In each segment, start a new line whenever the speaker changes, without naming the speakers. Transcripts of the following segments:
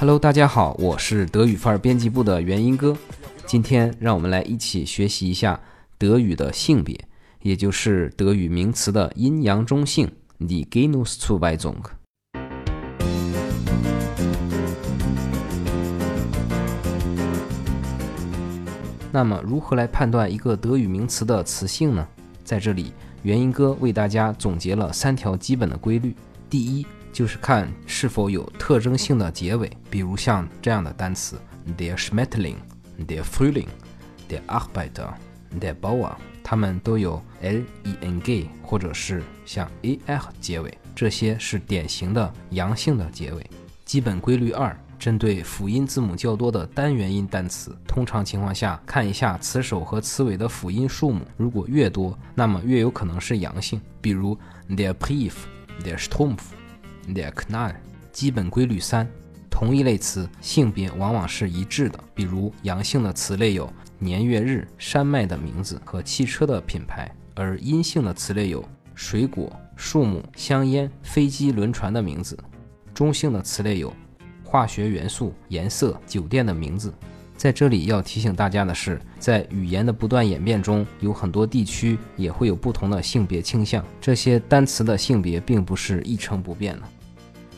Hello，大家好，我是德语范儿编辑部的元音哥。今天让我们来一起学习一下德语的性别，也就是德语名词的阴阳中性 d i g e n u s z u w e i s u n g。那么，如何来判断一个德语名词的词性呢？在这里，元音哥为大家总结了三条基本的规律。第一，就是看是否有特征性的结尾，比如像这样的单词：der Schmetterling、der Frühling、der Arbeiter、der Bauer，它们都有 l e n g 或者是像 a r 结尾，这些是典型的阳性的结尾。基本规律二。针对辅音字母较多的单元音单词，通常情况下看一下词首和词尾的辅音数目，如果越多，那么越有可能是阳性。比如 der Brief、der Strumpf、der Knall。基本规律三：同一类词性别往往是一致的。比如阳性的词类有年月日、山脉的名字和汽车的品牌，而阴性的词类有水果、树木、香烟、飞机、轮船的名字。中性的词类有。化学元素、颜色、酒店的名字，在这里要提醒大家的是，在语言的不断演变中，有很多地区也会有不同的性别倾向，这些单词的性别并不是一成不变的。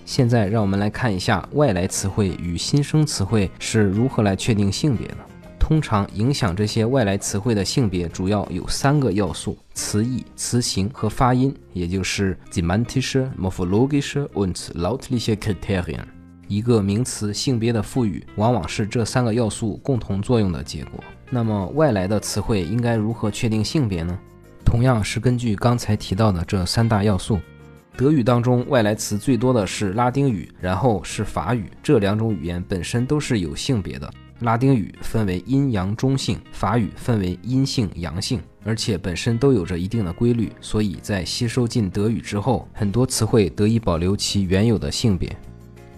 现在让我们来看一下外来词汇与新生词汇是如何来确定性别的。通常影响这些外来词汇的性别主要有三个要素：词义、词形和发音，也就是 semantische, morphologische und lautliche Kriterien。一个名词性别的赋予，往往是这三个要素共同作用的结果。那么，外来的词汇应该如何确定性别呢？同样是根据刚才提到的这三大要素。德语当中外来词最多的是拉丁语，然后是法语。这两种语言本身都是有性别的。拉丁语分为阴阳中性，法语分为阴性阳性，而且本身都有着一定的规律。所以在吸收进德语之后，很多词汇得以保留其原有的性别。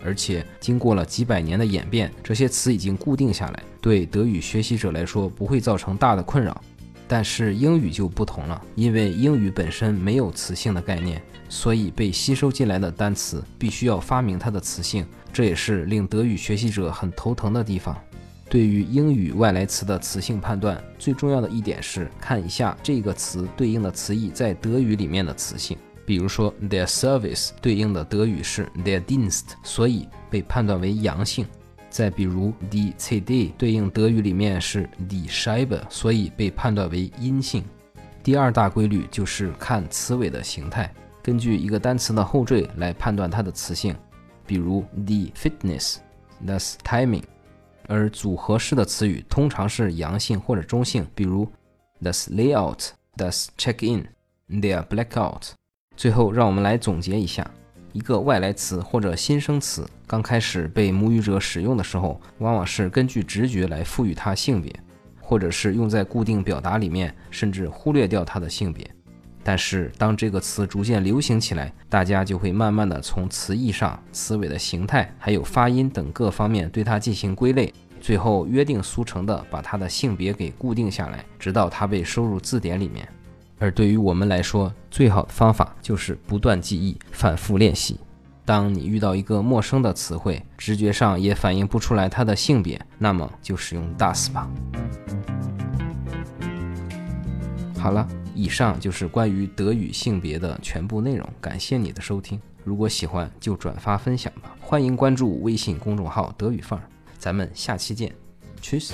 而且经过了几百年的演变，这些词已经固定下来，对德语学习者来说不会造成大的困扰。但是英语就不同了，因为英语本身没有词性的概念，所以被吸收进来的单词必须要发明它的词性，这也是令德语学习者很头疼的地方。对于英语外来词的词性判断，最重要的一点是看一下这个词对应的词义在德语里面的词性。比如说，their service 对应的德语是 their Dienst，所以被判断为阳性。再比如，die CD 对应德语里面是 die Scheibe，所以被判断为阴性。第二大规律就是看词尾的形态，根据一个单词的后缀来判断它的词性。比如 the fitness，thus timing。而组合式的词语通常是阳性或者中性，比如 thus layout，thus check in，their blackout。最后，让我们来总结一下：一个外来词或者新生词刚开始被母语者使用的时候，往往是根据直觉来赋予它性别，或者是用在固定表达里面，甚至忽略掉它的性别。但是，当这个词逐渐流行起来，大家就会慢慢的从词义上、词尾的形态，还有发音等各方面对它进行归类，最后约定俗成的把它的性别给固定下来，直到它被收入字典里面。而对于我们来说，最好的方法就是不断记忆、反复练习。当你遇到一个陌生的词汇，直觉上也反映不出来它的性别，那么就使用 das 吧。好了，以上就是关于德语性别的全部内容。感谢你的收听，如果喜欢就转发分享吧。欢迎关注微信公众号“德语范儿”，咱们下期见，Cheers。